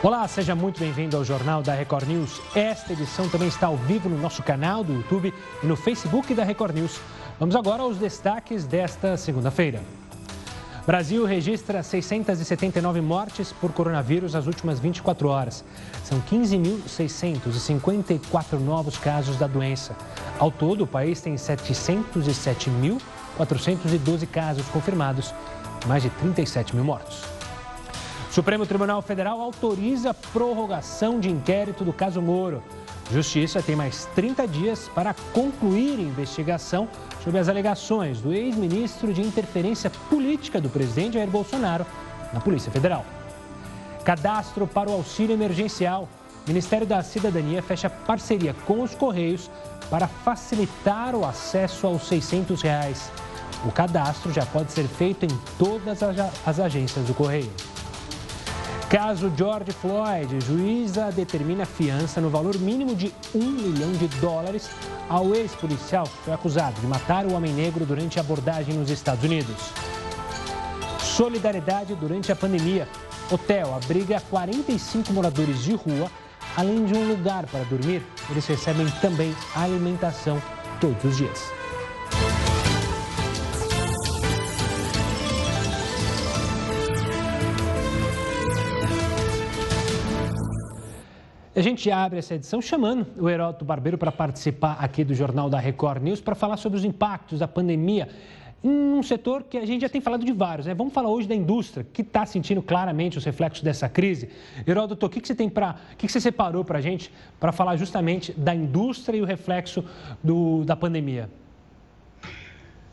Olá, seja muito bem-vindo ao Jornal da Record News. Esta edição também está ao vivo no nosso canal do YouTube e no Facebook da Record News. Vamos agora aos destaques desta segunda-feira. Brasil registra 679 mortes por coronavírus nas últimas 24 horas. São 15.654 novos casos da doença. Ao todo, o país tem 707.412 casos confirmados, mais de 37 mil mortos. Supremo Tribunal Federal autoriza prorrogação de inquérito do caso Moro. Justiça tem mais 30 dias para concluir investigação sobre as alegações do ex-ministro de interferência política do presidente Jair Bolsonaro na Polícia Federal. Cadastro para o auxílio emergencial. Ministério da Cidadania fecha parceria com os Correios para facilitar o acesso aos 600 reais. O cadastro já pode ser feito em todas as agências do Correio. Caso George Floyd, juíza determina fiança no valor mínimo de um milhão de dólares ao ex-policial que foi acusado de matar o homem negro durante a abordagem nos Estados Unidos. Solidariedade durante a pandemia. Hotel abriga 45 moradores de rua, além de um lugar para dormir. Eles recebem também alimentação todos os dias. A gente abre essa edição chamando o Heródoto Barbeiro para participar aqui do Jornal da Record News para falar sobre os impactos da pandemia em um setor que a gente já tem falado de vários. Né? Vamos falar hoje da indústria, que está sentindo claramente os reflexos dessa crise. Heródoto, o que, que você tem para. O que, que você separou para a gente para falar justamente da indústria e o reflexo do, da pandemia?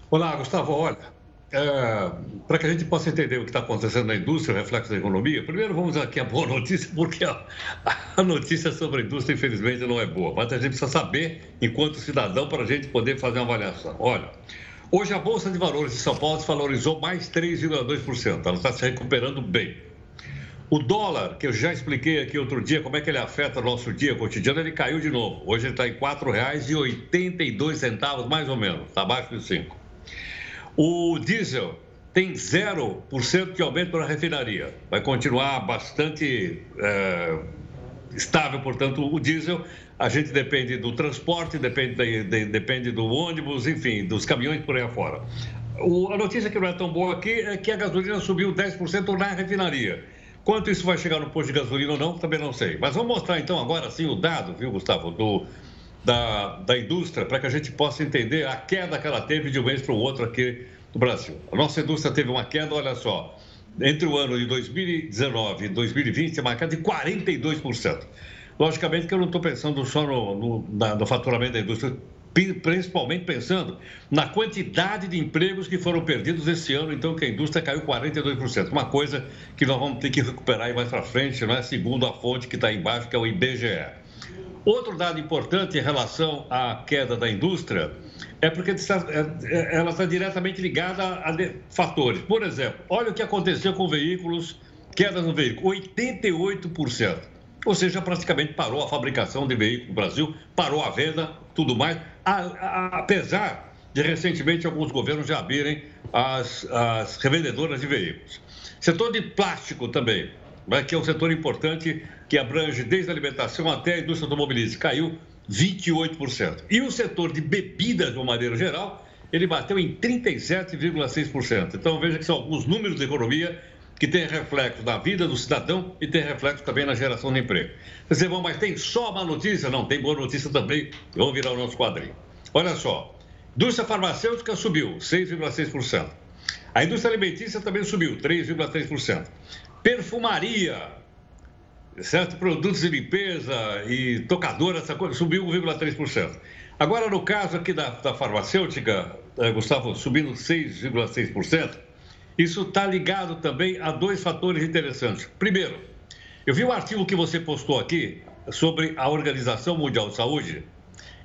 Olá, Gustavo. Olha, é, para que a gente possa entender o que está acontecendo na indústria, o reflexo da economia, primeiro vamos aqui a boa notícia, porque a, a, notícia sobre a indústria, infelizmente, não é boa. Mas a gente precisa saber, enquanto cidadão, para a gente poder fazer uma avaliação. Olha, hoje a Bolsa de Valores de São Paulo se valorizou mais 3,2%. Ela está se recuperando bem. O dólar, que eu já expliquei aqui outro dia, como é que ele afeta o nosso dia cotidiano, ele caiu de novo. Hoje ele está em R$ 4,82, mais ou menos, está abaixo de 5. O diesel tem 0% de aumento na refinaria. Vai continuar bastante é, estável, portanto, o diesel. A gente depende do transporte, depende, de, de, depende do ônibus, enfim, dos caminhões por aí afora. O, a notícia que não é tão boa aqui é que a gasolina subiu 10% na refinaria. Quanto isso vai chegar no posto de gasolina ou não, também não sei. Mas vamos mostrar então agora sim o dado, viu, Gustavo, do, da, da indústria para que a gente possa entender a queda que ela teve de um mês para o outro aqui no Brasil. A nossa indústria teve uma queda, olha só, entre o ano de 2019 e 2020, uma queda de 42%. Logicamente que eu não estou pensando só no, no, na, no faturamento da indústria, principalmente pensando na quantidade de empregos que foram perdidos esse ano, então que a indústria caiu 42%. Uma coisa que nós vamos ter que recuperar mais para frente, não é? segundo a fonte que está embaixo, que é o IBGE. Outro dado importante em relação à queda da indústria é porque é, é, ela está diretamente ligada a fatores. Por exemplo, olha o que aconteceu com veículos, queda no veículo, 88%. Ou seja, praticamente parou a fabricação de veículos no Brasil, parou a venda, tudo mais, apesar de recentemente alguns governos já abrirem as, as revendedoras de veículos. Setor de plástico também, né, que é um setor importante que abrange desde a alimentação até a indústria automobilística, caiu 28%. E o setor de bebidas, de uma maneira geral, ele bateu em 37,6%. Então veja que são alguns números da economia que têm reflexo na vida do cidadão e tem reflexo também na geração de emprego. Você vão, mas tem só má notícia? Não, tem boa notícia também. Vamos virar o nosso quadrinho. Olha só, indústria farmacêutica subiu 6,6%. A indústria alimentícia também subiu 3,3%. Perfumaria, certo? Produtos de limpeza e tocadora, essa coisa, subiu 1,3%. Agora, no caso aqui da, da farmacêutica, eh, Gustavo, subindo 6,6%, isso está ligado também a dois fatores interessantes. Primeiro, eu vi um artigo que você postou aqui sobre a Organização Mundial de Saúde.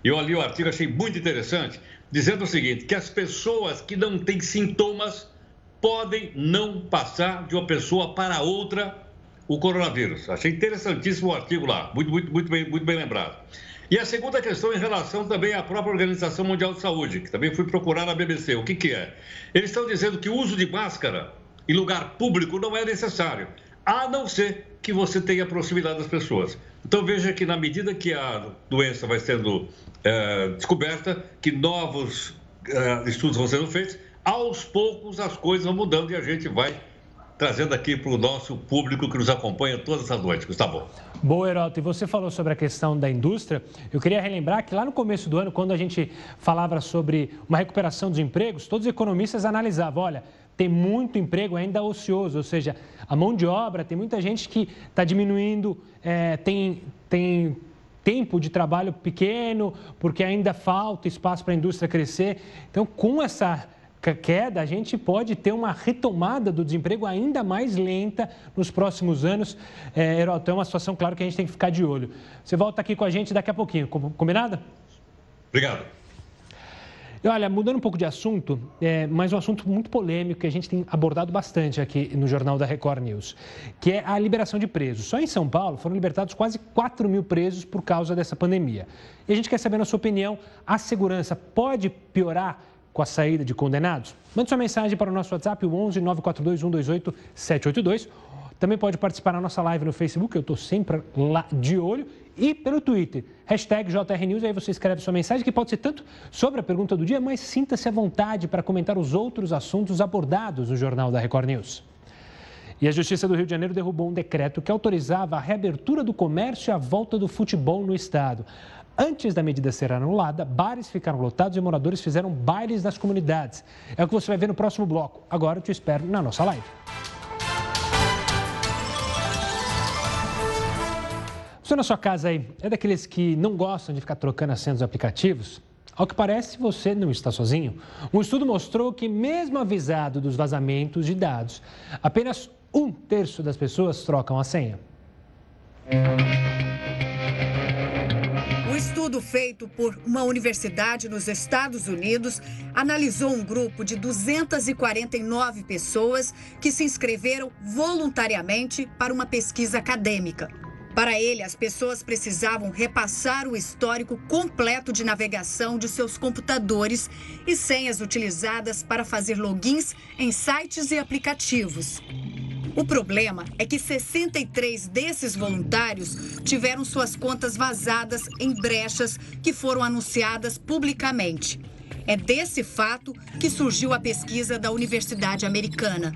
Eu li o artigo, achei muito interessante, dizendo o seguinte: que as pessoas que não têm sintomas podem não passar de uma pessoa para outra o coronavírus. Achei interessantíssimo o artigo lá, muito, muito, muito, bem, muito bem lembrado. E a segunda questão em relação também à própria Organização Mundial de Saúde, que também fui procurar na BBC. O que, que é? Eles estão dizendo que o uso de máscara em lugar público não é necessário, a não ser que você tenha proximidade das pessoas. Então veja que na medida que a doença vai sendo é, descoberta, que novos é, estudos vão sendo feitos, aos poucos as coisas vão mudando e a gente vai trazendo aqui para o nosso público que nos acompanha todas as noites. Gustavo. Boa, Heroto. E você falou sobre a questão da indústria. Eu queria relembrar que lá no começo do ano, quando a gente falava sobre uma recuperação dos empregos, todos os economistas analisavam, olha, tem muito emprego ainda ocioso, ou seja, a mão de obra, tem muita gente que está diminuindo, é, tem, tem tempo de trabalho pequeno, porque ainda falta espaço para a indústria crescer. Então, com essa queda, a gente pode ter uma retomada do desemprego ainda mais lenta nos próximos anos. É, Heroto, é uma situação, claro, que a gente tem que ficar de olho. Você volta aqui com a gente daqui a pouquinho, combinado? Obrigado. E olha, mudando um pouco de assunto, é, mas um assunto muito polêmico que a gente tem abordado bastante aqui no Jornal da Record News, que é a liberação de presos. Só em São Paulo foram libertados quase 4 mil presos por causa dessa pandemia. E a gente quer saber, na sua opinião, a segurança pode piorar com a saída de condenados? Mande sua mensagem para o nosso WhatsApp, o 11 942 128 782. Também pode participar na nossa live no Facebook, eu estou sempre lá de olho. E pelo Twitter, hashtag JRNews, aí você escreve sua mensagem, que pode ser tanto sobre a pergunta do dia, mas sinta-se à vontade para comentar os outros assuntos abordados no Jornal da Record News. E a Justiça do Rio de Janeiro derrubou um decreto que autorizava a reabertura do comércio e a volta do futebol no estado. Antes da medida ser anulada, bares ficaram lotados e moradores fizeram bailes nas comunidades. É o que você vai ver no próximo bloco. Agora eu te espero na nossa live. Você na sua casa aí é daqueles que não gostam de ficar trocando as senhas dos aplicativos? Ao que parece, você não está sozinho. Um estudo mostrou que, mesmo avisado dos vazamentos de dados, apenas um terço das pessoas trocam a senha estudo feito por uma universidade nos Estados Unidos analisou um grupo de 249 pessoas que se inscreveram voluntariamente para uma pesquisa acadêmica. Para ele, as pessoas precisavam repassar o histórico completo de navegação de seus computadores e senhas utilizadas para fazer logins em sites e aplicativos. O problema é que 63 desses voluntários tiveram suas contas vazadas em brechas que foram anunciadas publicamente. É desse fato que surgiu a pesquisa da Universidade Americana.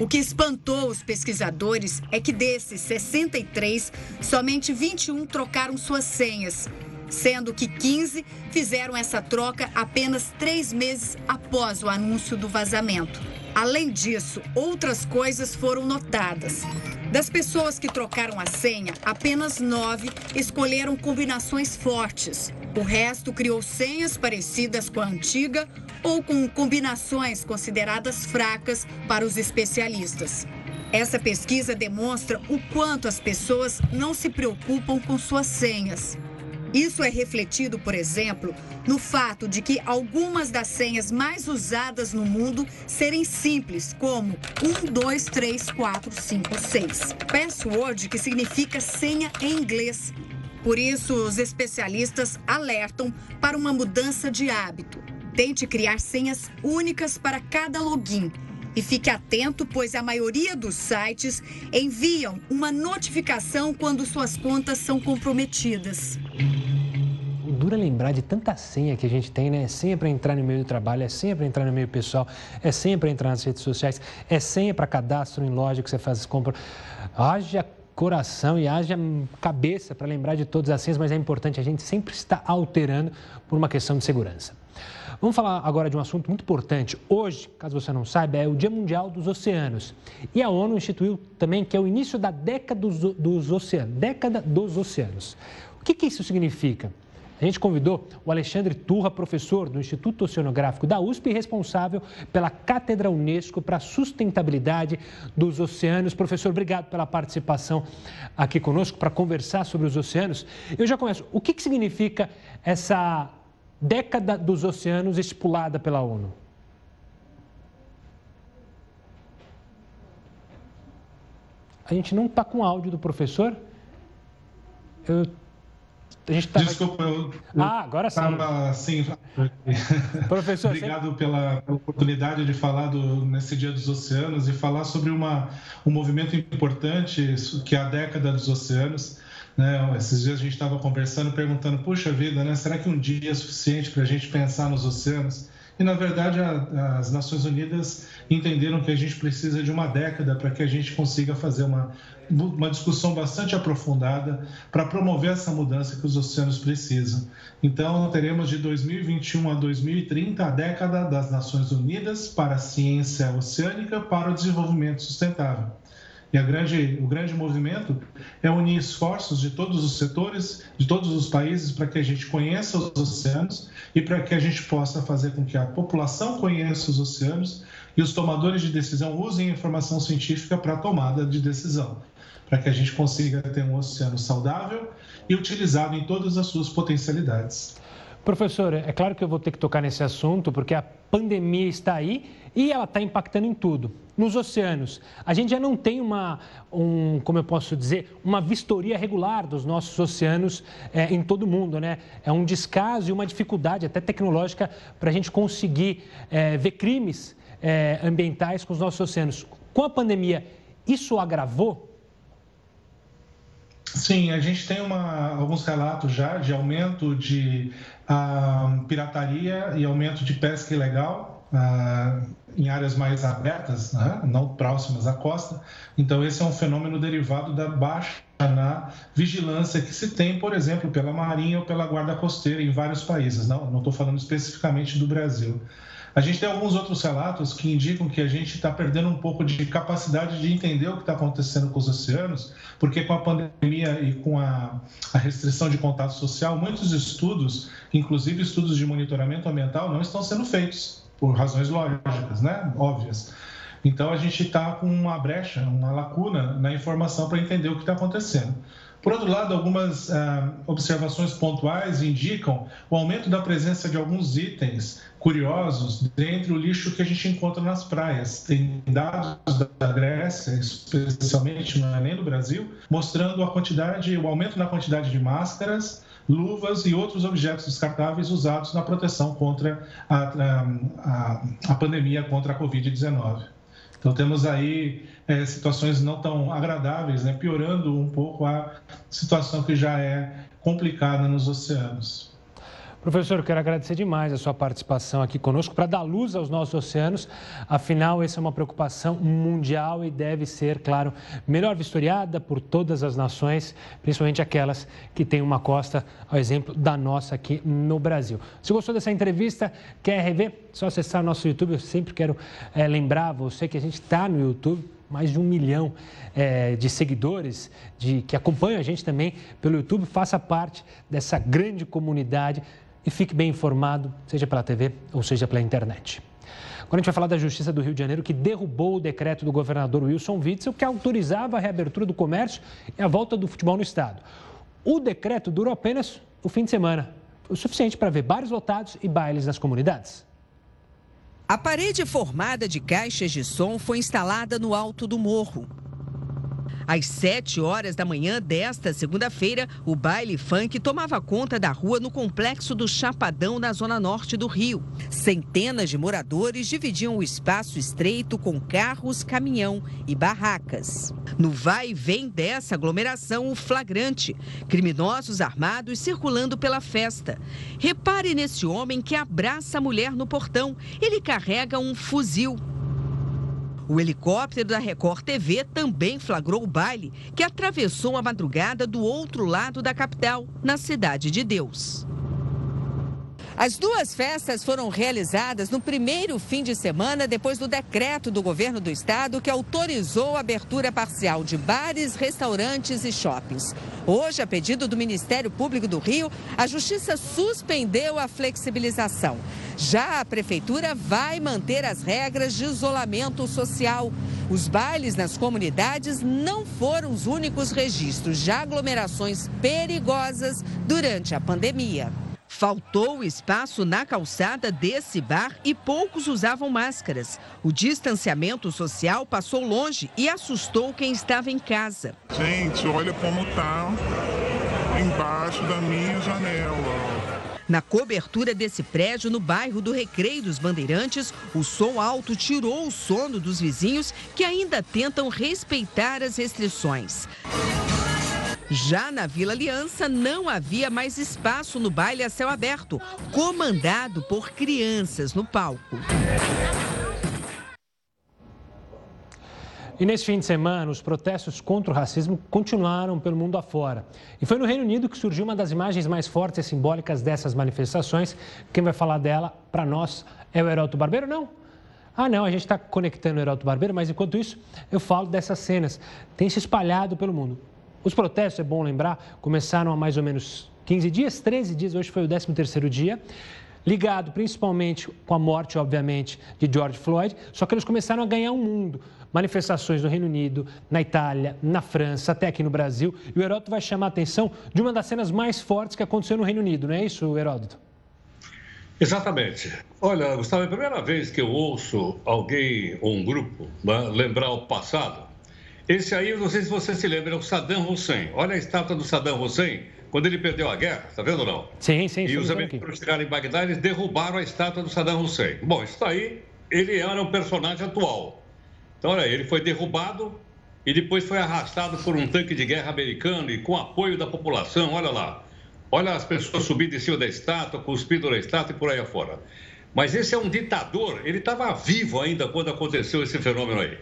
O que espantou os pesquisadores é que desses 63, somente 21 trocaram suas senhas, sendo que 15 fizeram essa troca apenas três meses após o anúncio do vazamento. Além disso, outras coisas foram notadas. Das pessoas que trocaram a senha, apenas nove escolheram combinações fortes. O resto criou senhas parecidas com a antiga ou com combinações consideradas fracas para os especialistas. Essa pesquisa demonstra o quanto as pessoas não se preocupam com suas senhas. Isso é refletido, por exemplo, no fato de que algumas das senhas mais usadas no mundo serem simples, como 1, 2, 3, 4, 5, 6. Password, que significa senha em inglês. Por isso, os especialistas alertam para uma mudança de hábito. Tente criar senhas únicas para cada login. E fique atento, pois a maioria dos sites enviam uma notificação quando suas contas são comprometidas dura lembrar de tanta senha que a gente tem, né? É senha para entrar no meio do trabalho, é senha para entrar no meio pessoal, é senha para entrar nas redes sociais, é senha para cadastro em loja que você faz compra. Haja coração e haja cabeça para lembrar de todas as senhas, mas é importante a gente sempre estar alterando por uma questão de segurança. Vamos falar agora de um assunto muito importante. Hoje, caso você não saiba, é o Dia Mundial dos Oceanos. E a ONU instituiu também que é o início da década dos, dos oceanos. Década dos oceanos. O que, que isso significa? A gente convidou o Alexandre Turra, professor do Instituto Oceanográfico da USP e responsável pela Cátedra Unesco para a Sustentabilidade dos Oceanos. Professor, obrigado pela participação aqui conosco para conversar sobre os oceanos. Eu já começo. O que, que significa essa década dos oceanos estipulada pela ONU? A gente não está com áudio do professor. Eu A gente tava... Desculpa, eu, ah, agora sim. Tava, assim, Professor, obrigado sempre... pela, oportunidade de falar do, nesse Dia dos Oceanos e falar sobre uma, um movimento importante que é a década dos oceanos. Né? Esses dias a gente estava conversando, perguntando, puxa vida, né? será que um dia é suficiente para a gente pensar nos oceanos? E, na verdade, a, as Nações Unidas entenderam que a gente precisa de uma década para que a gente consiga fazer uma, uma discussão bastante aprofundada para promover essa mudança que os oceanos precisam. Então, teremos de 2021 a 2030 a década das Nações Unidas para a ciência oceânica para o desenvolvimento sustentável. E grande, o grande movimento é unir esforços de todos os setores, de todos os países, para que a gente conheça os oceanos e para que a gente possa fazer com que a população conheça os oceanos e os tomadores de decisão usem a informação científica para a tomada de decisão, para que a gente consiga ter um oceano saudável e utilizado em todas as suas potencialidades. Professor, é claro que eu vou ter que tocar nesse assunto, porque a pandemia está aí e ela está impactando em tudo. Nos oceanos, a gente já não tem uma, um, como eu posso dizer, uma vistoria regular dos nossos oceanos é, em todo o mundo, né? É um descaso e uma dificuldade, até tecnológica, para a gente conseguir é, ver crimes é, ambientais com os nossos oceanos. Com a pandemia, isso agravou Sim, a gente tem uma, alguns relatos já de aumento de uh, pirataria e aumento de pesca ilegal uh, em áreas mais abertas, né? não próximas à costa. Então, esse é um fenômeno derivado da baixa na vigilância que se tem, por exemplo, pela Marinha ou pela Guarda Costeira em vários países. Não estou falando especificamente do Brasil. A gente tem alguns outros relatos que indicam que a gente está perdendo um pouco de capacidade de entender o que está acontecendo com os oceanos, porque com a pandemia e com a, a restrição de contato social, muitos estudos, inclusive estudos de monitoramento ambiental, não estão sendo feitos, por razões lógicas, né? óbvias. Então a gente está com uma brecha, uma lacuna na informação para entender o que está acontecendo. Por outro lado, algumas ah, observações pontuais indicam o aumento da presença de alguns itens curiosos dentre o lixo que a gente encontra nas praias. Tem dados da Grécia, especialmente, não é nem do Brasil, mostrando a quantidade, o aumento na quantidade de máscaras, luvas e outros objetos descartáveis usados na proteção contra a, a, a, pandemia contra a Covid-19. Então, temos aí é, situações não tão agradáveis, né, piorando um pouco a situação que já é complicada nos oceanos. Professor, quero agradecer demais a sua participação aqui conosco para dar luz aos nossos oceanos. Afinal, essa é uma preocupação mundial e deve ser, claro, melhor vistoriada por todas as nações, principalmente aquelas que têm uma costa, ao exemplo da nossa aqui no Brasil. Se gostou dessa entrevista, quer rever? Só acessar nosso YouTube. Eu sempre quero é, lembrar você que a gente está no YouTube mais de um milhão é, de seguidores de, que acompanham a gente também pelo YouTube. Faça parte dessa grande comunidade e fique bem informado, seja pela TV ou seja pela internet. Agora a gente vai falar da Justiça do Rio de Janeiro, que derrubou o decreto do governador Wilson Witzel, que autorizava a reabertura do comércio e a volta do futebol no estado. O decreto durou apenas o fim de semana, o suficiente para ver bares lotados e bailes nas comunidades. A parede formada de caixas de som foi instalada no alto do morro. Às 7 horas da manhã desta segunda-feira, o baile funk tomava conta da rua no complexo do Chapadão, na zona norte do Rio. Centenas de moradores dividiam o espaço estreito com carros, caminhão e barracas. No vai e vem dessa aglomeração, o flagrante: criminosos armados circulando pela festa. Repare nesse homem que abraça a mulher no portão. Ele carrega um fuzil. O helicóptero da Record TV também flagrou o baile que atravessou a madrugada do outro lado da capital, na Cidade de Deus. As duas festas foram realizadas no primeiro fim de semana depois do decreto do governo do estado que autorizou a abertura parcial de bares, restaurantes e shoppings. Hoje, a pedido do Ministério Público do Rio, a Justiça suspendeu a flexibilização. Já a prefeitura vai manter as regras de isolamento social. Os bailes nas comunidades não foram os únicos registros de aglomerações perigosas durante a pandemia. Faltou espaço na calçada desse bar e poucos usavam máscaras. O distanciamento social passou longe e assustou quem estava em casa. Gente, olha como tá. embaixo da minha janela. Na cobertura desse prédio, no bairro do Recreio dos Bandeirantes, o som alto tirou o sono dos vizinhos que ainda tentam respeitar as restrições. Já na Vila Aliança, não havia mais espaço no baile a céu aberto, comandado por crianças no palco. E nesse fim de semana, os protestos contra o racismo continuaram pelo mundo afora. E foi no Reino Unido que surgiu uma das imagens mais fortes e simbólicas dessas manifestações. Quem vai falar dela para nós é o Heraldo Barbeiro? Não. Ah, não, a gente está conectando o Heraldo Barbeiro, mas enquanto isso, eu falo dessas cenas. Tem se espalhado pelo mundo. Os protestos, é bom lembrar, começaram há mais ou menos 15 dias, 13 dias, hoje foi o 13º dia ligado principalmente com a morte, obviamente, de George Floyd, só que eles começaram a ganhar um mundo. Manifestações no Reino Unido, na Itália, na França, até aqui no Brasil. E o Heródoto vai chamar a atenção de uma das cenas mais fortes que aconteceu no Reino Unido, não é isso, Heródoto? Exatamente. Olha, Gustavo, é a primeira vez que eu ouço alguém ou um grupo né, lembrar o passado. Esse aí, eu não sei se você se lembra, é o Saddam Hussein. Olha a estátua do Saddam Hussein quando ele perdeu a guerra, está vendo ou não? Sim, sim. E os americanos chegaram em Bagdá, eles derrubaram a estátua do Saddam Hussein. Bom, isso aí, ele era um personagem atual. Então, olha, ele foi derrubado e depois foi arrastado por um tanque de guerra americano e com apoio da população, olha lá. Olha as pessoas subindo em cima da estátua, cuspindo na estátua e por aí afora. Mas esse é um ditador, ele estava vivo ainda quando aconteceu esse fenômeno aí.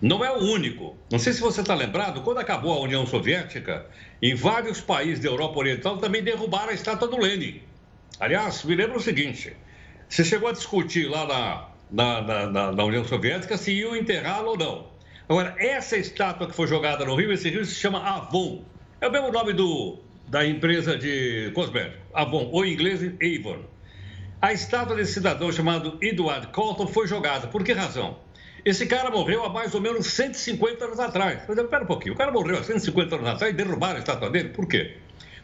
Não é o único. Não sei se você está lembrado, quando acabou a União Soviética, em vários países da Europa Oriental também derrubaram a estátua do Lenin. Aliás, me lembro o seguinte: você chegou a discutir lá na, na, na, na União Soviética se iam enterrá-lo ou não. Agora, essa estátua que foi jogada no Rio, esse rio se chama Avon. É o mesmo nome do, da empresa de cosmético, Avon, ou em inglês Avon. A estátua desse cidadão chamado Edward Colton foi jogada. Por que razão? Esse cara morreu há mais ou menos 150 anos atrás. Mas espera um pouquinho, o cara morreu há 150 anos atrás e derrubaram a estátua dele. Por quê?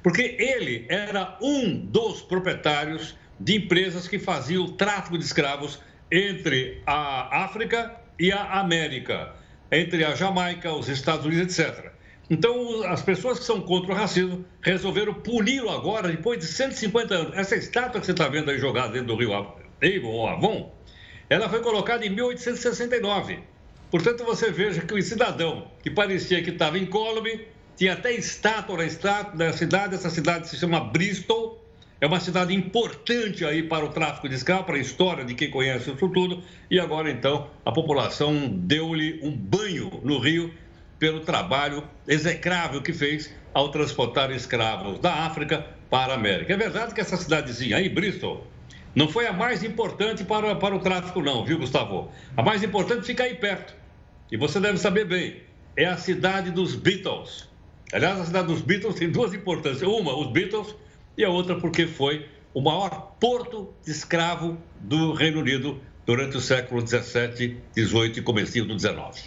Porque ele era um dos proprietários de empresas que faziam o tráfico de escravos entre a África e a América, entre a Jamaica, os Estados Unidos, etc. Então, as pessoas que são contra o racismo resolveram puni-lo agora, depois de 150 anos. Essa estátua que você está vendo aí jogada dentro do rio Avon, ela foi colocada em 1869. Portanto, você veja que o cidadão que parecia que estava incólume, tinha até estátua na, estátua da cidade, essa cidade se chama Bristol, é uma cidade importante aí para o tráfico de escravos, para a história de quem conhece isso tudo, e agora então a população deu-lhe um banho no rio pelo trabalho execrável que fez ao transportar escravos da África para a América. É verdade que essa cidadezinha aí, Bristol, não foi a mais importante para, para o tráfico, não, viu, Gustavo? A mais importante fica aí perto. E você deve saber bem, é a cidade dos Beatles. Aliás, a cidade dos Beatles tem duas importâncias. Uma, os Beatles, e a outra porque foi o maior porto de escravo do Reino Unido durante o século 17, 18 e comecinho do 19.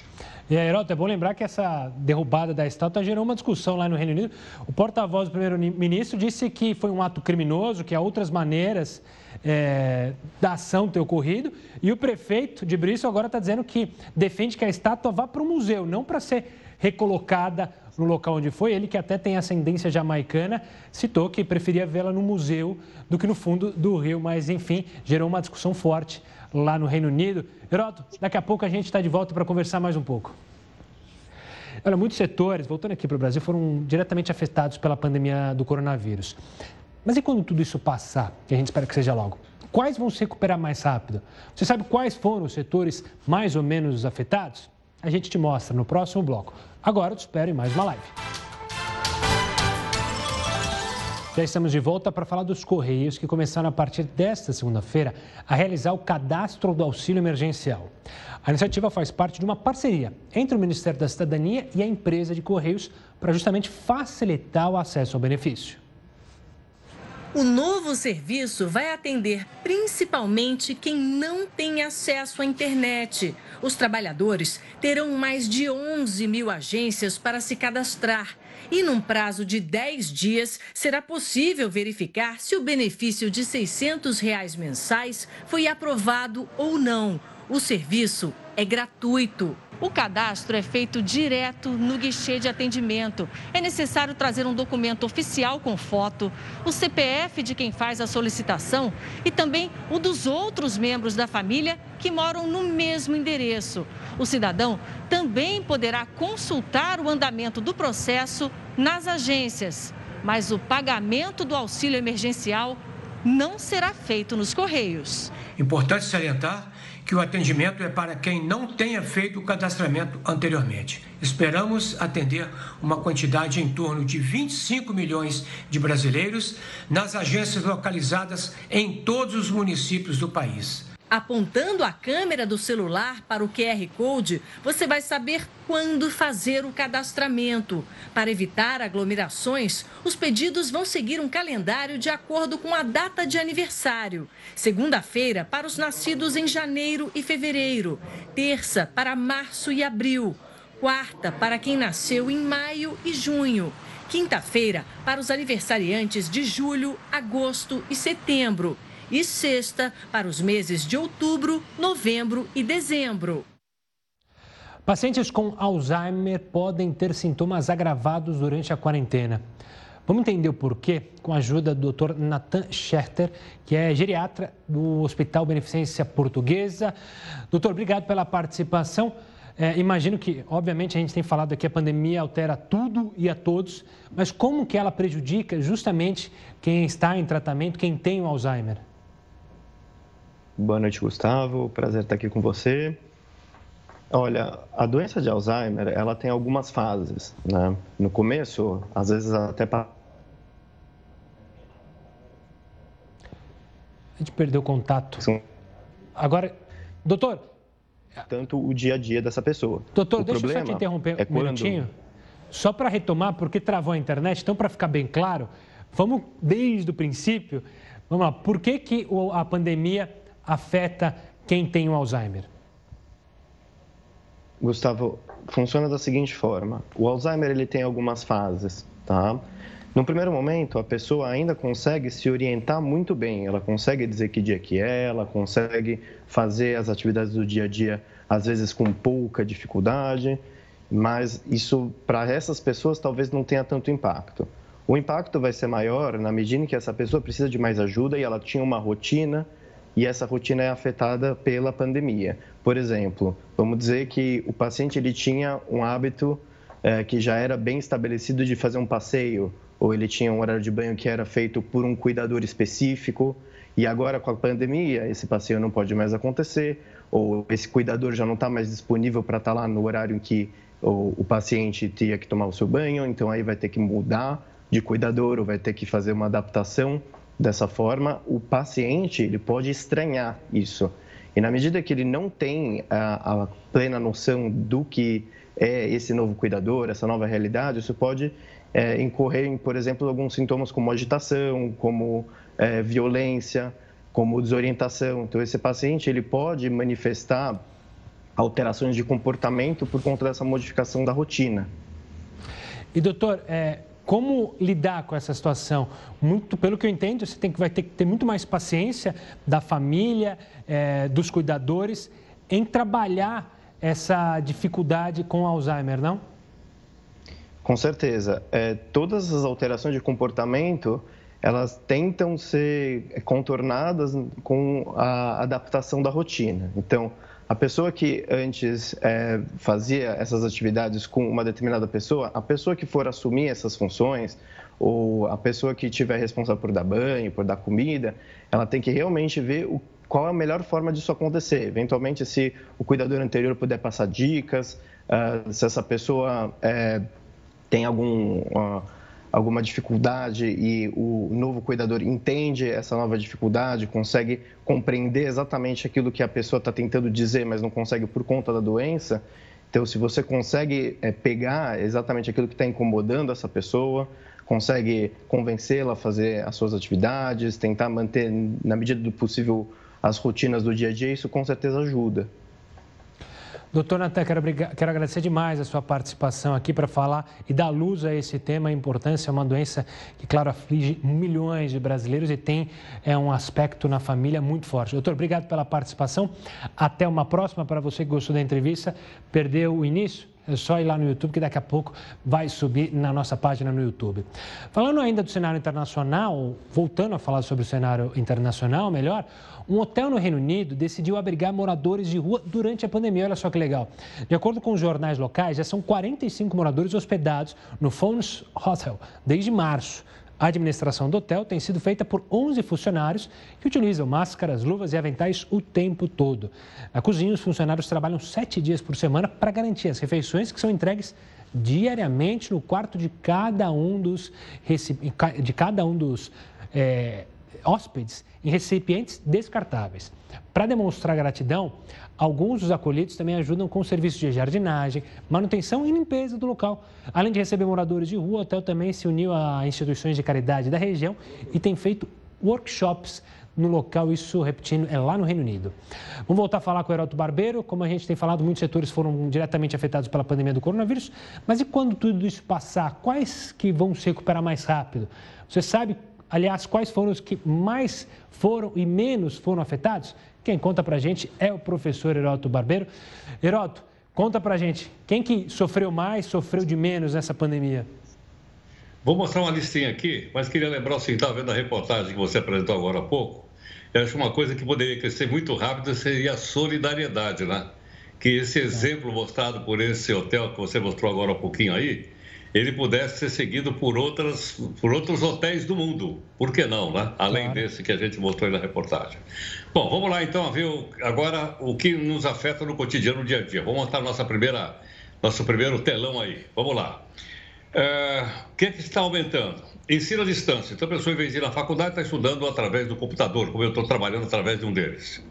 E aí, Heroto, é bom lembrar que essa derrubada da estátua gerou uma discussão lá no Reino Unido. O porta-voz do primeiro-ministro disse que foi um ato criminoso, que há outras maneiras é, da ação ter ocorrido. E o prefeito de Bristol agora está dizendo que defende que a estátua vá para o museu, não para ser recolocada no local onde foi. Ele, que até tem ascendência jamaicana, citou que preferia vê-la no museu do que no fundo do rio. Mas, enfim, gerou uma discussão forte lá no Reino Unido. Heroto, daqui a pouco a gente está de volta para conversar mais um pouco. Olha, muitos setores, voltando aqui para o Brasil, foram diretamente afetados pela pandemia do coronavírus. Mas e quando tudo isso passar, que a gente espera que seja logo? Quais vão se recuperar mais rápido? Você sabe quais foram os setores mais ou menos afetados? A gente te mostra no próximo bloco. Agora eu te espero em mais uma live. Já estamos de volta para falar dos Correios que começaram a partir desta segunda-feira a realizar o cadastro do auxílio emergencial. A iniciativa faz parte de uma parceria entre o Ministério da Cidadania e a empresa de Correios para justamente facilitar o acesso ao benefício. O novo serviço vai atender principalmente quem não tem acesso à internet. Os trabalhadores terão mais de 11 mil agências para se cadastrar. E num prazo de 10 dias, será possível verificar se o benefício de 600 reais mensais foi aprovado ou não. O serviço é gratuito. O cadastro é feito direto no guichê de atendimento. É necessário trazer um documento oficial com foto, o CPF de quem faz a solicitação e também o dos outros membros da família que moram no mesmo endereço. O cidadão também poderá consultar o andamento do processo nas agências, mas o pagamento do auxílio emergencial não será feito nos Correios. Importante salientar que o atendimento é para quem não tenha feito o cadastramento anteriormente. Esperamos atender uma quantidade em torno de 25 milhões de brasileiros nas agências localizadas em todos os municípios do país. Apontando a câmera do celular para o QR Code, você vai saber quando fazer o cadastramento. Para evitar aglomerações, os pedidos vão seguir um calendário de acordo com a data de aniversário. Segunda-feira para os nascidos em janeiro e fevereiro. Terça para março e abril. Quarta para quem nasceu em maio e junho. Quinta-feira para os aniversariantes de julho, agosto e setembro e sexta para os meses de outubro, novembro e dezembro. Pacientes com Alzheimer podem ter sintomas agravados durante a quarentena. Vamos entender o porquê com a ajuda do Dr. Nathan Scherter, que é geriatra do Hospital Beneficência Portuguesa. Doutor, obrigado pela participação. É, imagino que, obviamente, a gente tem falado aqui, a pandemia altera tudo e a todos, mas como que ela prejudica justamente quem está em tratamento, quem tem o Alzheimer? Boa noite, Gustavo. Prazer estar aqui com você. Olha, a doença de Alzheimer, ela tem algumas fases, né? No começo, às vezes até a gente perdeu o contato. Agora, doutor. Tanto o dia a dia dessa pessoa. Doutor, o deixa eu só te interromper é um quando... minutinho. Só para retomar, porque travou a internet, então para ficar bem claro, vamos desde o princípio. Vamos lá, por que, que a pandemia afeta quem tem o Alzheimer? Gustavo, funciona da seguinte forma: o Alzheimer ele tem algumas fases, tá? No primeiro momento, a pessoa ainda consegue se orientar muito bem, ela consegue dizer que dia que é, ela consegue fazer as atividades do dia a dia, às vezes com pouca dificuldade, mas isso para essas pessoas talvez não tenha tanto impacto. O impacto vai ser maior na medida em que essa pessoa precisa de mais ajuda e ela tinha uma rotina e essa rotina é afetada pela pandemia. Por exemplo, vamos dizer que o paciente ele tinha um hábito é, que já era bem estabelecido de fazer um passeio, ou ele tinha um horário de banho que era feito por um cuidador específico, e agora com a pandemia esse passeio não pode mais acontecer, ou esse cuidador já não está mais disponível para estar tá lá no horário em que o, o paciente tinha que tomar o seu banho, então aí vai ter que mudar de cuidador ou vai ter que fazer uma adaptação dessa forma, o paciente ele pode estranhar isso. E na medida que ele não tem a, a plena noção do que é esse novo cuidador, essa nova realidade, isso pode é, incorrer em, por exemplo, alguns sintomas como agitação, como é, violência, como desorientação. Então, esse paciente ele pode manifestar alterações de comportamento por conta dessa modificação da rotina. E doutor, é, como lidar com essa situação? Muito, pelo que eu entendo, você tem que, vai ter que ter muito mais paciência da família, é, dos cuidadores, em trabalhar essa dificuldade com Alzheimer, não? Com certeza. É, todas as alterações de comportamento, elas tentam ser contornadas com a adaptação da rotina. Então, a pessoa que antes é, fazia essas atividades com uma determinada pessoa, a pessoa que for assumir essas funções, ou a pessoa que tiver responsável por dar banho, por dar comida, ela tem que realmente ver o, qual é a melhor forma disso acontecer. Eventualmente, se o cuidador anterior puder passar dicas, uh, se essa pessoa é, tem algum. Uh, alguma dificuldade e o novo cuidador entende essa nova dificuldade, consegue compreender exatamente aquilo que a pessoa está tentando dizer, mas não consegue por conta da doença. Então, se você consegue é, pegar exatamente aquilo que está incomodando essa pessoa, consegue convencê-la a fazer as suas atividades, tentar manter, na medida do possível, as rotinas do dia a dia, isso com certeza ajuda. Doutor Natan, quero, quero, agradecer demais a sua participação aqui para falar e dar luz a esse tema, a importância, é uma doença que, claro, aflige milhões de brasileiros e tem é, um aspecto na família muito forte. Doutor, obrigado pela participação. Até uma próxima. Para você que gostou da entrevista, perdeu o início, é só ir lá no YouTube que daqui a pouco vai subir na nossa página no YouTube. Falando ainda do cenário internacional, voltando a falar sobre o cenário internacional, melhor, um hotel no Reino Unido decidiu abrigar moradores de rua durante a pandemia. Olha só que legal. De acordo com os jornais locais, já são 45 moradores hospedados no Phones Hotel desde março. A administração do hotel tem sido feita por 11 funcionários que utilizam máscaras, luvas e aventais o tempo todo. Na cozinha, os funcionários trabalham sete dias por semana para garantir as refeições que são entregues diariamente no quarto de cada um dos, de cada um dos é, hóspedes em recipientes descartáveis. Para demonstrar gratidão, alguns dos acolhidos também ajudam com serviços de jardinagem, manutenção e limpeza do local. Além de receber moradores de rua, o hotel também se uniu a instituições de caridade da região e tem feito workshops no local, isso, repetindo, é lá no Reino Unido. Vamos voltar a falar com o Heroto Barbeiro. Como a gente tem falado, muitos setores foram diretamente afetados pela pandemia do coronavírus. Mas e quando tudo isso passar, quais que vão se recuperar mais rápido? Você sabe Aliás, quais foram os que mais foram e menos foram afetados? Quem conta para a gente é o professor Heroto Barbeiro. Heroto, conta para a gente, quem que sofreu mais, sofreu de menos nessa pandemia? Vou mostrar uma listinha aqui, mas queria lembrar o seguinte, estava vendo a reportagem que você apresentou agora há pouco, eu acho uma coisa que poderia crescer muito rápido seria a solidariedade, né? Que esse exemplo mostrado por esse hotel que você mostrou agora há pouquinho aí, ele pudesse ser seguido por, outras, por outros hotéis do mundo. Por que não, né? Além claro. desse que a gente mostrou aí na reportagem. Bom, vamos lá então ver agora o que nos afeta no cotidiano, no dia a dia. Vamos montar nossa primeira, nosso primeiro telão aí. Vamos lá. É, o que, é que está aumentando? Ensino à distância. Então, a pessoa, em vez de ir na faculdade, está estudando através do computador, como eu estou trabalhando através de um deles.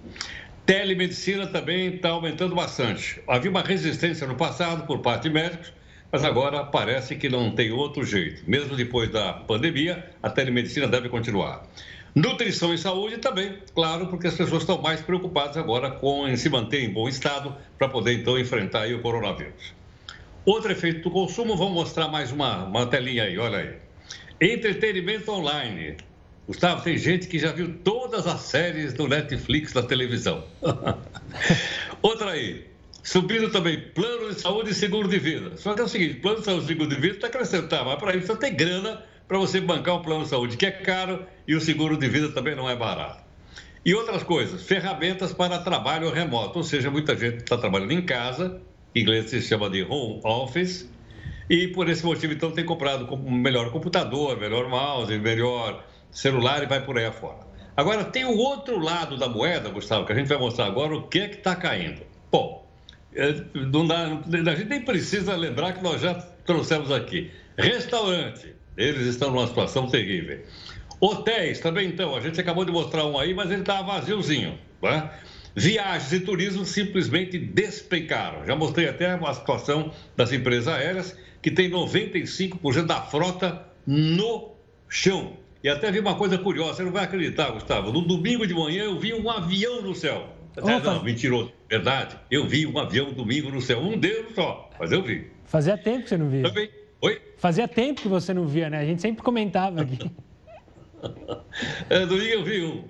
Telemedicina também está aumentando bastante. Havia uma resistência no passado por parte de médicos, mas agora parece que não tem outro jeito. Mesmo depois da pandemia, a telemedicina deve continuar. Nutrição e saúde também, claro, porque as pessoas estão mais preocupadas agora com se manter em bom estado para poder então enfrentar o coronavírus. Outro efeito do consumo, vamos mostrar mais uma, uma telinha aí, olha aí. Entretenimento online. Gustavo, tem gente que já viu todas as séries do Netflix na televisão. Outra aí, Subindo também plano de saúde e seguro de vida. Só que é o seguinte, plano de saúde e seguro de vida está acrescentado, mas para isso você tem grana para você bancar um plano de saúde que é caro e o seguro de vida também não é barato. E outras coisas, ferramentas para trabalho remoto, ou seja, muita gente está trabalhando em casa, em inglês se chama de home office, e por esse motivo então tem comprado um melhor computador, melhor mouse, melhor celular e vai por aí afora. Agora tem o outro lado da moeda, Gustavo, que a gente vai mostrar agora o que é que está caindo. Bom, não dá, a gente nem precisa lembrar que nós já trouxemos aqui. Restaurante, eles estão numa situação terrível. Hotéis também então, a gente acabou de mostrar um aí, mas ele está vaziozinho. Né? Viagens e turismo simplesmente despencaram. Já mostrei até a situação das empresas aéreas, que tem 95% da frota no chão. E até vi uma coisa curiosa, você não vai acreditar, Gustavo. No domingo de manhã eu vi um avião no céu. É, não, mentiroso. Verdade. Eu vi um avião domingo no céu. Um deles só, mas eu vi. Fazia tempo que você não via. Também. Oi? Fazia tempo que você não via, né? A gente sempre comentava aqui. é, domingo eu vi um.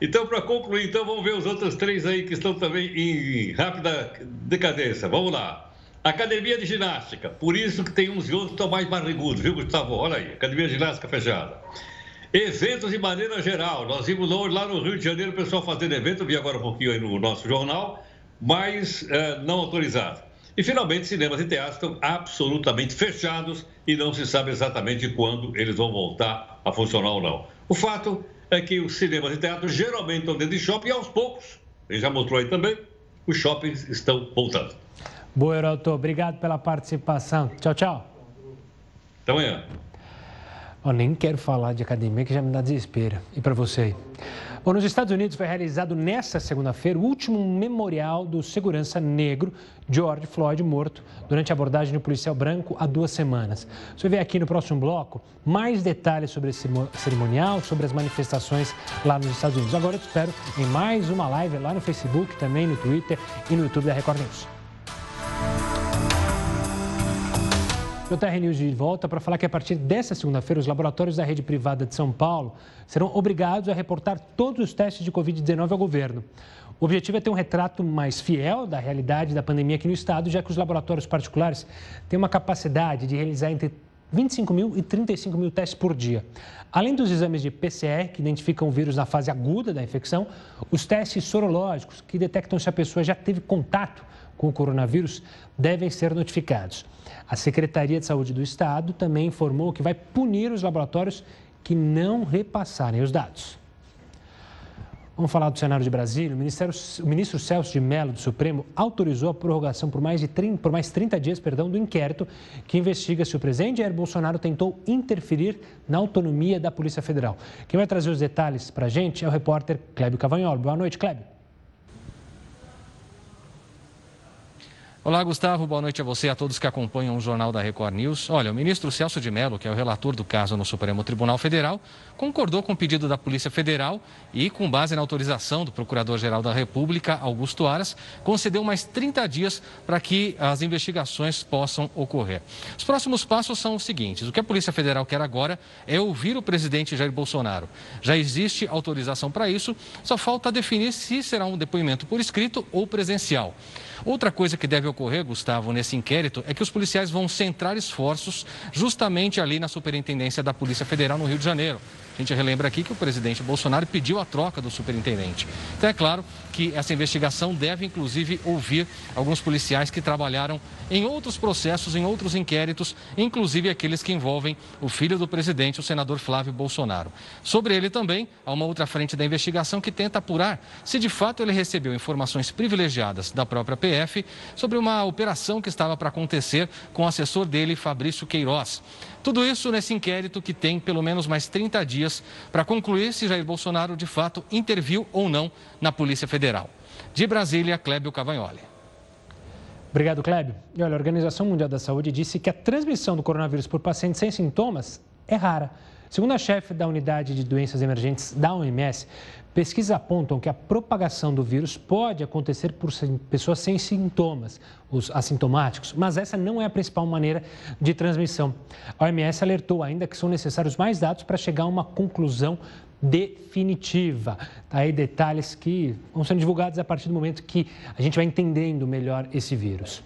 Então, para concluir, então, vamos ver os outros três aí que estão também em rápida decadência. Vamos lá. Academia de Ginástica. Por isso que tem uns e outros que estão mais barrigudos, viu, Gustavo? Olha aí. Academia de Ginástica fechada. Eventos de maneira geral. Nós vimos hoje lá no Rio de Janeiro o pessoal fazendo evento, vi agora um pouquinho aí no nosso jornal, mas é, não autorizado. E finalmente, cinemas e teatros estão absolutamente fechados e não se sabe exatamente quando eles vão voltar a funcionar ou não. O fato é que os cinemas e teatros geralmente estão dentro de shopping e aos poucos, ele já mostrou aí também, os shoppings estão voltando. Boa, Heraldo. Obrigado pela participação. Tchau, tchau. Até amanhã. Nem quero falar de academia, que já me dá desespero. E para você? Bom, nos Estados Unidos foi realizado nesta segunda-feira o último memorial do segurança negro George Floyd morto durante a abordagem do policial branco há duas semanas. Você vê aqui no próximo bloco mais detalhes sobre esse cerimonial, sobre as manifestações lá nos Estados Unidos. Agora eu te espero em mais uma live lá no Facebook, também no Twitter e no YouTube da Record News. O TR News de volta para falar que a partir desta segunda-feira, os laboratórios da rede privada de São Paulo serão obrigados a reportar todos os testes de Covid-19 ao governo. O objetivo é ter um retrato mais fiel da realidade da pandemia aqui no estado, já que os laboratórios particulares têm uma capacidade de realizar entre 25 mil e 35 mil testes por dia. Além dos exames de PCR, que identificam o vírus na fase aguda da infecção, os testes sorológicos, que detectam se a pessoa já teve contato com o coronavírus, devem ser notificados. A Secretaria de Saúde do Estado também informou que vai punir os laboratórios que não repassarem os dados. Vamos falar do cenário de Brasília. O, o ministro Celso de Mello, do Supremo, autorizou a prorrogação por mais, de 30, por mais 30 dias perdão, do inquérito que investiga se o presidente Jair Bolsonaro tentou interferir na autonomia da Polícia Federal. Quem vai trazer os detalhes para a gente é o repórter Clébio Cavagnolo. Boa noite, Clébio. Olá, Gustavo. Boa noite a você e a todos que acompanham o Jornal da Record News. Olha, o ministro Celso de Mello, que é o relator do caso no Supremo Tribunal Federal, concordou com o pedido da Polícia Federal e, com base na autorização do Procurador-Geral da República, Augusto Aras, concedeu mais 30 dias para que as investigações possam ocorrer. Os próximos passos são os seguintes: o que a Polícia Federal quer agora é ouvir o presidente Jair Bolsonaro. Já existe autorização para isso, só falta definir se será um depoimento por escrito ou presencial. Outra coisa que deve ocorrer, Gustavo, nesse inquérito é que os policiais vão centrar esforços justamente ali na Superintendência da Polícia Federal no Rio de Janeiro. A gente relembra aqui que o presidente Bolsonaro pediu a troca do superintendente. Então é claro que essa investigação deve, inclusive, ouvir alguns policiais que trabalharam em outros processos, em outros inquéritos, inclusive aqueles que envolvem o filho do presidente, o senador Flávio Bolsonaro. Sobre ele também, há uma outra frente da investigação que tenta apurar se de fato ele recebeu informações privilegiadas da própria PF sobre uma operação que estava para acontecer com o assessor dele, Fabrício Queiroz. Tudo isso nesse inquérito que tem pelo menos mais 30 dias para concluir se Jair Bolsonaro de fato interviu ou não na Polícia Federal. De Brasília, Clébio Cavagnoli. Obrigado, Clébio. E olha, a Organização Mundial da Saúde disse que a transmissão do coronavírus por pacientes sem sintomas é rara. Segundo a chefe da unidade de doenças emergentes da OMS, Pesquisas apontam que a propagação do vírus pode acontecer por pessoas sem sintomas, os assintomáticos, mas essa não é a principal maneira de transmissão. A OMS alertou ainda que são necessários mais dados para chegar a uma conclusão definitiva. Tá aí detalhes que vão sendo divulgados a partir do momento que a gente vai entendendo melhor esse vírus.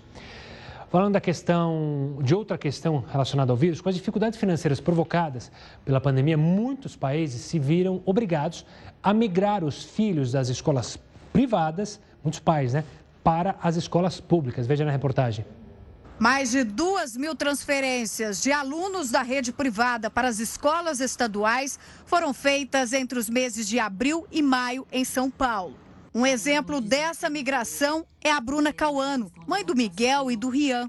Falando da questão, de outra questão relacionada ao vírus, com as dificuldades financeiras provocadas pela pandemia, muitos países se viram obrigados a migrar os filhos das escolas privadas, muitos pais, né, para as escolas públicas. Veja na reportagem. Mais de duas mil transferências de alunos da rede privada para as escolas estaduais foram feitas entre os meses de abril e maio em São Paulo. Um exemplo dessa migração é a Bruna Cauano, mãe do Miguel e do Rian.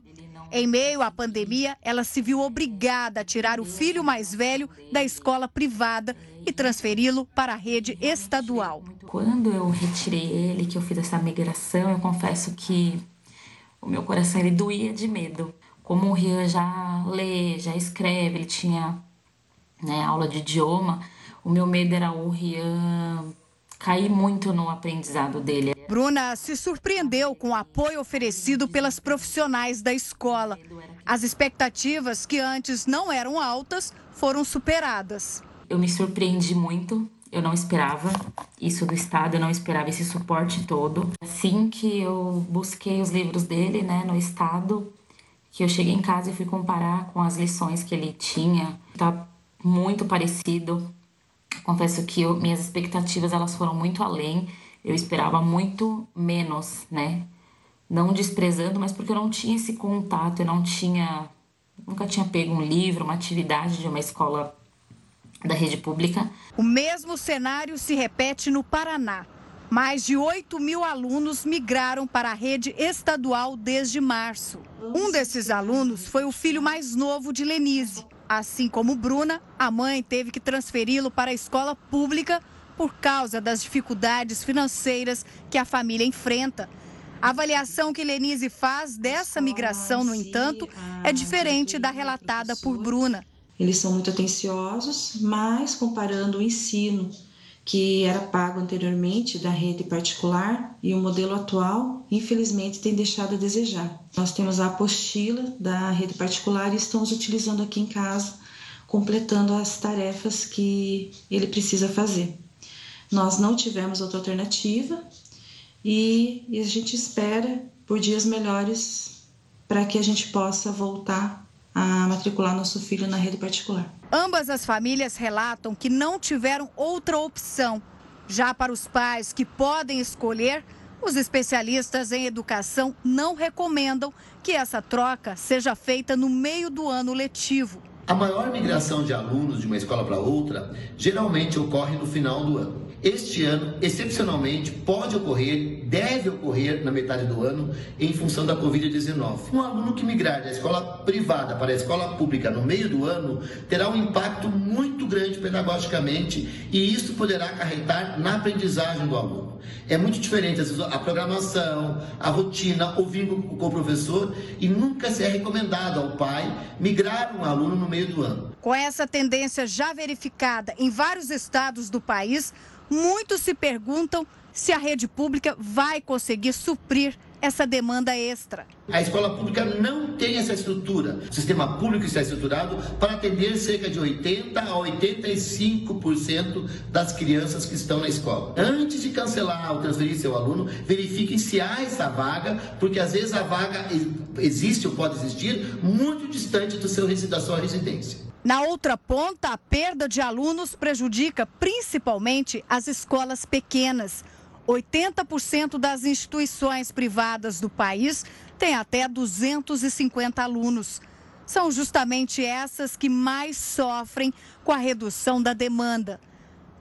Em meio à pandemia, ela se viu obrigada a tirar o filho mais velho da escola privada e transferi-lo para a rede estadual. Quando eu retirei ele, que eu fiz essa migração, eu confesso que o meu coração ele doía de medo. Como o Rian já lê, já escreve, ele tinha né, aula de idioma, o meu medo era o Rian caí muito no aprendizado dele. Bruna se surpreendeu com o apoio oferecido pelas profissionais da escola. As expectativas, que antes não eram altas, foram superadas. Eu me surpreendi muito. Eu não esperava isso do Estado, eu não esperava esse suporte todo. Assim que eu busquei os livros dele né, no Estado, que eu cheguei em casa e fui comparar com as lições que ele tinha, tá muito parecido Confesso que eu, minhas expectativas elas foram muito além. Eu esperava muito menos, né? Não desprezando, mas porque eu não tinha esse contato, eu não tinha, nunca tinha pego um livro, uma atividade de uma escola da rede pública. O mesmo cenário se repete no Paraná. Mais de 8 mil alunos migraram para a rede estadual desde março. Um desses alunos foi o filho mais novo de Lenise. Assim como Bruna, a mãe teve que transferi-lo para a escola pública por causa das dificuldades financeiras que a família enfrenta. A avaliação que Lenise faz dessa migração, no entanto, é diferente da relatada por Bruna. Eles são muito atenciosos, mas comparando o ensino que era pago anteriormente da rede particular e o modelo atual, infelizmente, tem deixado a desejar. Nós temos a apostila da rede particular e estamos utilizando aqui em casa, completando as tarefas que ele precisa fazer. Nós não tivemos outra alternativa e, a gente espera por dias melhores para que a gente possa voltar a matricular nosso filho na rede particular. Ambas as famílias relatam que não tiveram outra opção. Já para os pais que podem escolher, os especialistas em educação não recomendam que essa troca seja feita no meio do ano letivo. A maior migração de alunos de uma escola para outra geralmente ocorre no final do ano. Este ano, excepcionalmente, pode ocorrer, deve ocorrer na metade do ano, em função da Covid-19. Um aluno que migrar da escola privada para a escola pública no meio do ano terá um impacto muito grande pedagogicamente e isso poderá acarretar na aprendizagem do aluno. É muito diferente, a programação, a rotina, ouvir com o professor e nunca se é recomendado ao pai migrar um aluno no meio do ano. Com essa tendência já verificada em vários estados do país, Muitos se perguntam se a rede pública vai conseguir suprir essa demanda extra. A escola pública não tem essa estrutura. O sistema público está estruturado para atender cerca de 80 a 85% das crianças que estão na escola. Antes de cancelar ou transferir seu aluno, verifiquem se há essa vaga, porque às vezes a vaga existe ou pode existir muito distante do seu, da sua residência. Na outra ponta, a perda de alunos prejudica principalmente as escolas pequenas. 80% das instituições privadas do país têm até 250 alunos. São justamente essas que mais sofrem com a redução da demanda.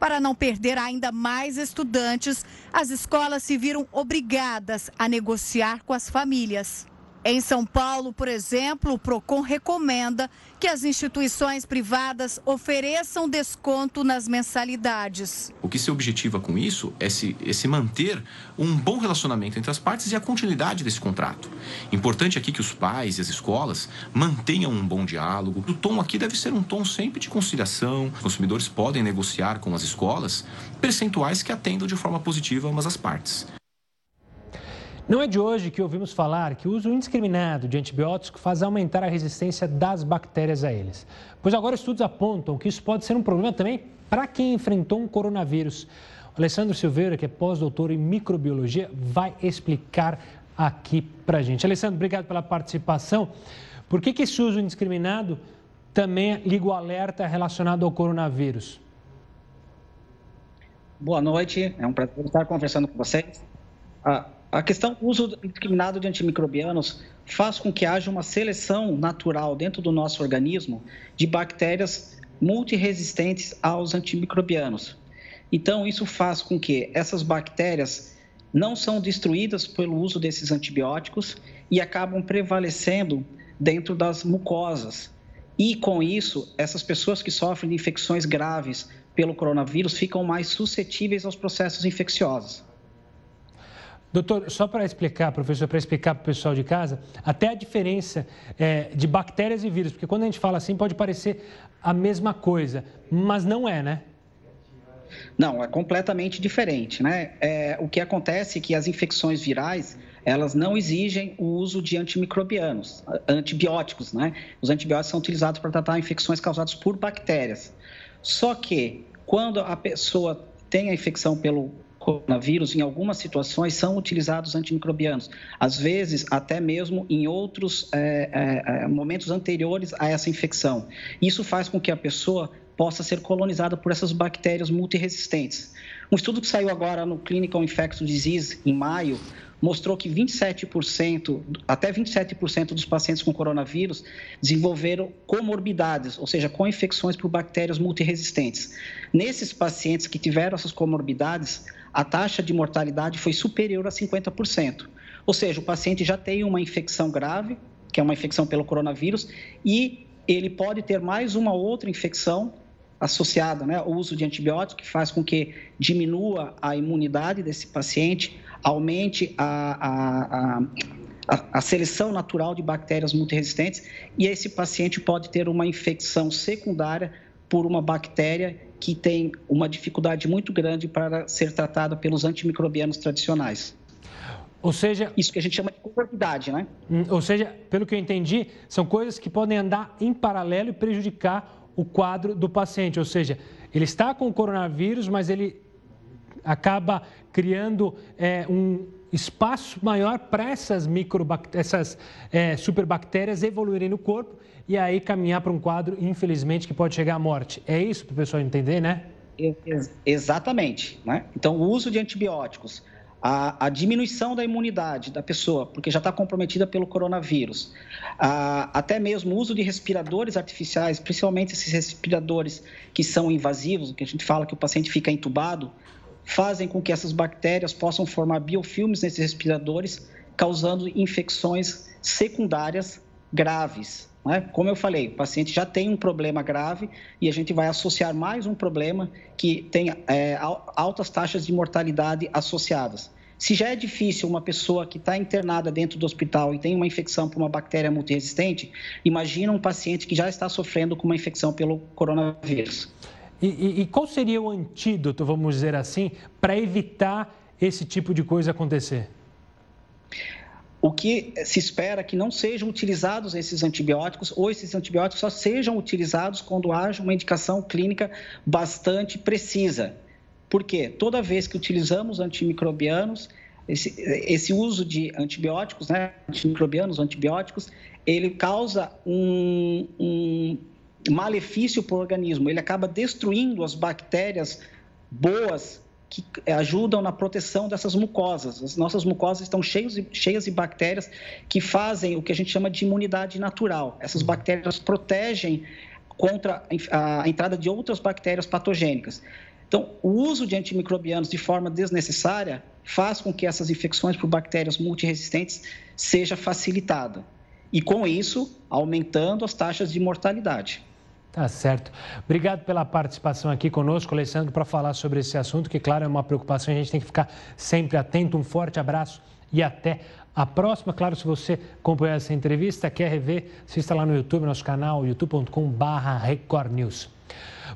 Para não perder ainda mais estudantes, as escolas se viram obrigadas a negociar com as famílias. Em São Paulo, por exemplo, o PROCON recomenda que as instituições privadas ofereçam desconto nas mensalidades. O que se objetiva com isso é se, é se manter um bom relacionamento entre as partes e a continuidade desse contrato. Importante aqui que os pais e as escolas mantenham um bom diálogo. O tom aqui deve ser um tom sempre de conciliação. Os consumidores podem negociar com as escolas percentuais que atendam de forma positiva ambas as partes. Não é de hoje que ouvimos falar que o uso indiscriminado de antibióticos faz aumentar a resistência das bactérias a eles. Pois agora estudos apontam que isso pode ser um problema também para quem enfrentou um coronavírus. O Alessandro Silveira, que é pós-doutor em microbiologia, vai explicar aqui para gente. Alessandro, obrigado pela participação. Por que, que esse uso indiscriminado também liga o alerta relacionado ao coronavírus? Boa noite, é um prazer estar conversando com vocês. Ah, a questão do uso indiscriminado de antimicrobianos faz com que haja uma seleção natural dentro do nosso organismo de bactérias multiresistentes aos antimicrobianos. Então, isso faz com que essas bactérias não são destruídas pelo uso desses antibióticos e acabam prevalecendo dentro das mucosas. E com isso, essas pessoas que sofrem de infecções graves pelo coronavírus ficam mais suscetíveis aos processos infecciosos. Doutor, só para explicar, professor, para explicar para o pessoal de casa, até a diferença é, de bactérias e vírus, porque quando a gente fala assim pode parecer a mesma coisa, mas não é, né? Não, é completamente diferente, né? É, o que acontece é que as infecções virais, elas não exigem o uso de antimicrobianos, antibióticos, né? Os antibióticos são utilizados para tratar infecções causadas por bactérias. Só que quando a pessoa tem a infecção pelo coronavírus, em algumas situações, são utilizados antimicrobianos, às vezes até mesmo em outros é, é, momentos anteriores a essa infecção. Isso faz com que a pessoa possa ser colonizada por essas bactérias multiresistentes. Um estudo que saiu agora no Clinical Infectious Disease, em maio, mostrou que 27%, até 27% dos pacientes com coronavírus desenvolveram comorbidades, ou seja, com infecções por bactérias multiresistentes. Nesses pacientes que tiveram essas comorbidades, a taxa de mortalidade foi superior a 50%. Ou seja, o paciente já tem uma infecção grave, que é uma infecção pelo coronavírus, e ele pode ter mais uma outra infecção associada né, ao uso de antibióticos, que faz com que diminua a imunidade desse paciente, aumente a, a, a, a seleção natural de bactérias multiresistentes, e esse paciente pode ter uma infecção secundária por uma bactéria que tem uma dificuldade muito grande para ser tratada pelos antimicrobianos tradicionais. Ou seja. Isso que a gente chama de comorbidade, né? Hum, ou seja, pelo que eu entendi, são coisas que podem andar em paralelo e prejudicar o quadro do paciente. Ou seja, ele está com o coronavírus, mas ele acaba criando é, um espaço maior para essas, essas é, superbactérias evoluírem no corpo e aí caminhar para um quadro, infelizmente, que pode chegar à morte. É isso para o pessoal entender, né? Exatamente. Né? Então, o uso de antibióticos, a, a, diminuição da imunidade da pessoa, porque já está comprometida pelo coronavírus, a, até mesmo o uso de respiradores artificiais, principalmente esses respiradores que são invasivos, que a gente fala que o paciente fica entubado, fazem com que essas bactérias possam formar biofilmes nesses respiradores, causando infecções secundárias graves. Né? Como eu falei, o paciente já tem um problema grave e a gente vai associar mais um problema que tem é, altas taxas de mortalidade associadas. Se já é difícil uma pessoa que está internada dentro do hospital e tem uma infecção por uma bactéria multiresistente, imagina um paciente que já está sofrendo com uma infecção pelo coronavírus. E, e, e qual seria o antídoto, vamos dizer assim, para evitar esse tipo de coisa acontecer? o que se espera que não sejam utilizados esses antibióticos ou esses antibióticos só sejam utilizados quando haja uma indicação clínica bastante precisa. Por quê? Toda vez que utilizamos antimicrobianos, esse, esse uso de antibióticos, né, antimicrobianos, antibióticos, ele causa um, um malefício para o organismo. Ele acaba destruindo as bactérias boas que ajudam na proteção dessas mucosas. As nossas mucosas estão cheias, cheias de bactérias que fazem o que a gente chama de imunidade natural. Essas bactérias protegem contra a entrada de outras bactérias patogênicas. Então, o uso de antimicrobianos de forma desnecessária faz com que essas infecções por bactérias multiresistentes seja facilitada. E com isso, aumentando as taxas de mortalidade. Tá certo. Obrigado pela participação aqui conosco, Alessandro, para falar sobre esse assunto, que, claro, é uma preocupação, a gente tem que ficar sempre atento. Um forte abraço e até a próxima. Claro, se você acompanhou essa entrevista, quer rever, assista lá no YouTube, nosso canal, youtube.com.br News.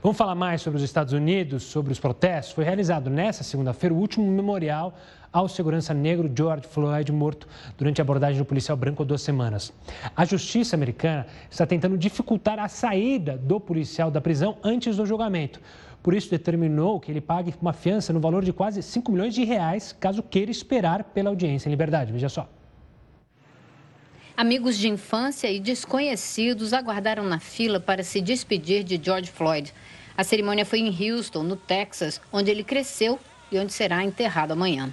Vamos falar mais sobre os Estados Unidos, sobre os protestos. Foi realizado nesta segunda-feira o último memorial ao segurança negro George Floyd morto durante a abordagem do policial branco há duas semanas. A justiça americana está tentando dificultar a saída do policial da prisão antes do julgamento. Por isso, determinou que ele pague uma fiança no valor de quase 5 milhões de reais, caso queira esperar pela audiência em liberdade. Veja só. Amigos de infância e desconhecidos aguardaram na fila para se despedir de George Floyd. A cerimônia foi em Houston, no Texas, onde ele cresceu e onde será enterrado amanhã.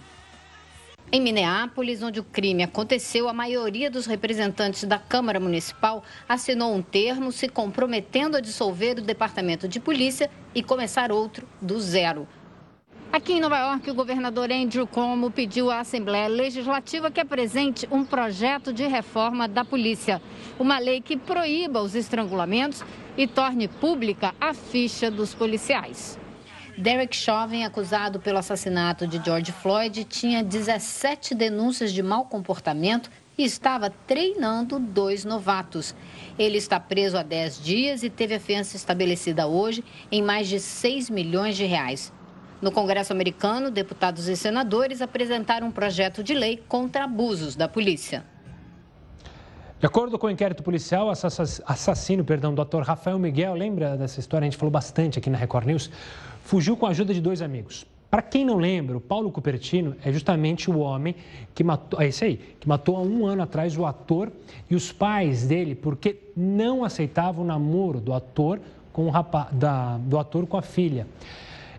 Em Minneapolis, onde o crime aconteceu, a maioria dos representantes da Câmara Municipal assinou um termo se comprometendo a dissolver o Departamento de Polícia e começar outro do zero. Aqui em Nova York, o governador Andrew Cuomo pediu à Assembleia Legislativa que apresente um projeto de reforma da polícia. Uma lei que proíba os estrangulamentos e torne pública a ficha dos policiais. Derek Chauvin, acusado pelo assassinato de George Floyd, tinha 17 denúncias de mau comportamento e estava treinando dois novatos. Ele está preso há 10 dias e teve a fiança estabelecida hoje em mais de 6 milhões de reais. No Congresso americano, deputados e senadores apresentaram um projeto de lei contra abusos da polícia. De acordo com o inquérito policial, assassino, perdão, do Dr. Rafael Miguel, lembra dessa história? A gente falou bastante aqui na Record News fugiu com a ajuda de dois amigos. Para quem não lembra, o Paulo Cupertino é justamente o homem que matou, é esse aí, que matou há um ano atrás o ator e os pais dele, porque não aceitavam o namoro do ator com o rapaz, da, do ator com a filha.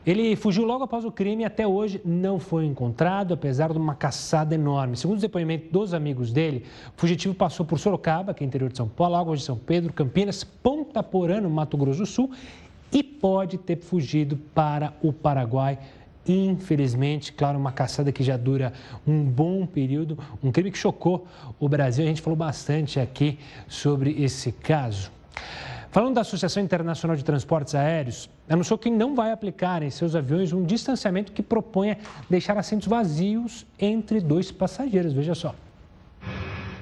Ele fugiu logo após o crime e até hoje não foi encontrado, apesar de uma caçada enorme. Segundo os depoimentos dos amigos dele, o fugitivo passou por Sorocaba, que é interior de São Paulo, Águas de São Pedro, Campinas, Ponta Porã, no Mato Grosso do Sul, e pode ter fugido para o Paraguai. Infelizmente, claro, uma caçada que já dura um bom período, um crime que chocou o Brasil. A gente falou bastante aqui sobre esse caso. Falando da Associação Internacional de Transportes Aéreos, anunciou que não vai aplicar em seus aviões um distanciamento que proponha deixar assentos vazios entre dois passageiros. Veja só.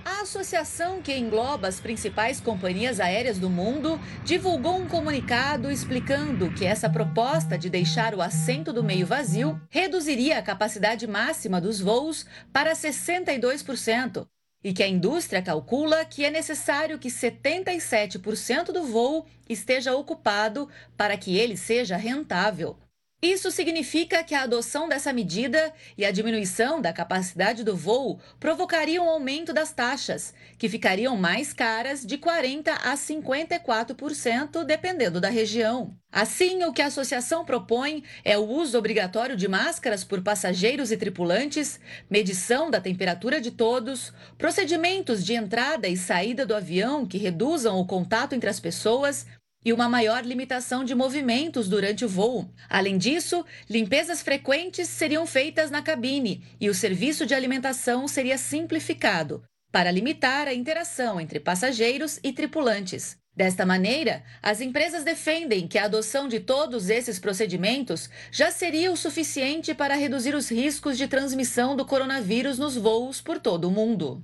A associação que engloba as principais companhias aéreas do mundo divulgou um comunicado explicando que essa proposta de deixar o assento do meio vazio reduziria a capacidade máxima dos voos para 62% e que a indústria calcula que é necessário que 77% do voo esteja ocupado para que ele seja rentável. Isso significa que a adoção dessa medida e a diminuição da capacidade do voo provocariam um aumento das taxas, que ficariam mais caras de 40% a 54%, dependendo da região. Assim, o que a associação propõe é o uso obrigatório de máscaras por passageiros e tripulantes, medição da temperatura de todos, procedimentos de entrada e saída do avião que reduzam o contato entre as pessoas e uma maior limitação de movimentos durante o voo. Além disso, limpezas frequentes seriam feitas na cabine e o serviço de alimentação seria simplificado para limitar a interação entre passageiros e tripulantes. Desta maneira, as empresas defendem que a adoção de todos esses procedimentos já seria o suficiente para reduzir os riscos de transmissão do coronavírus nos voos por todo o mundo.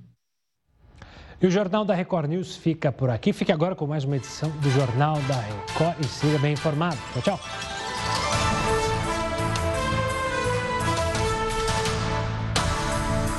E o Jornal da Record News fica por aqui. Fique agora com mais uma edição do Jornal da Record e siga bem informado. Tchau, tchau.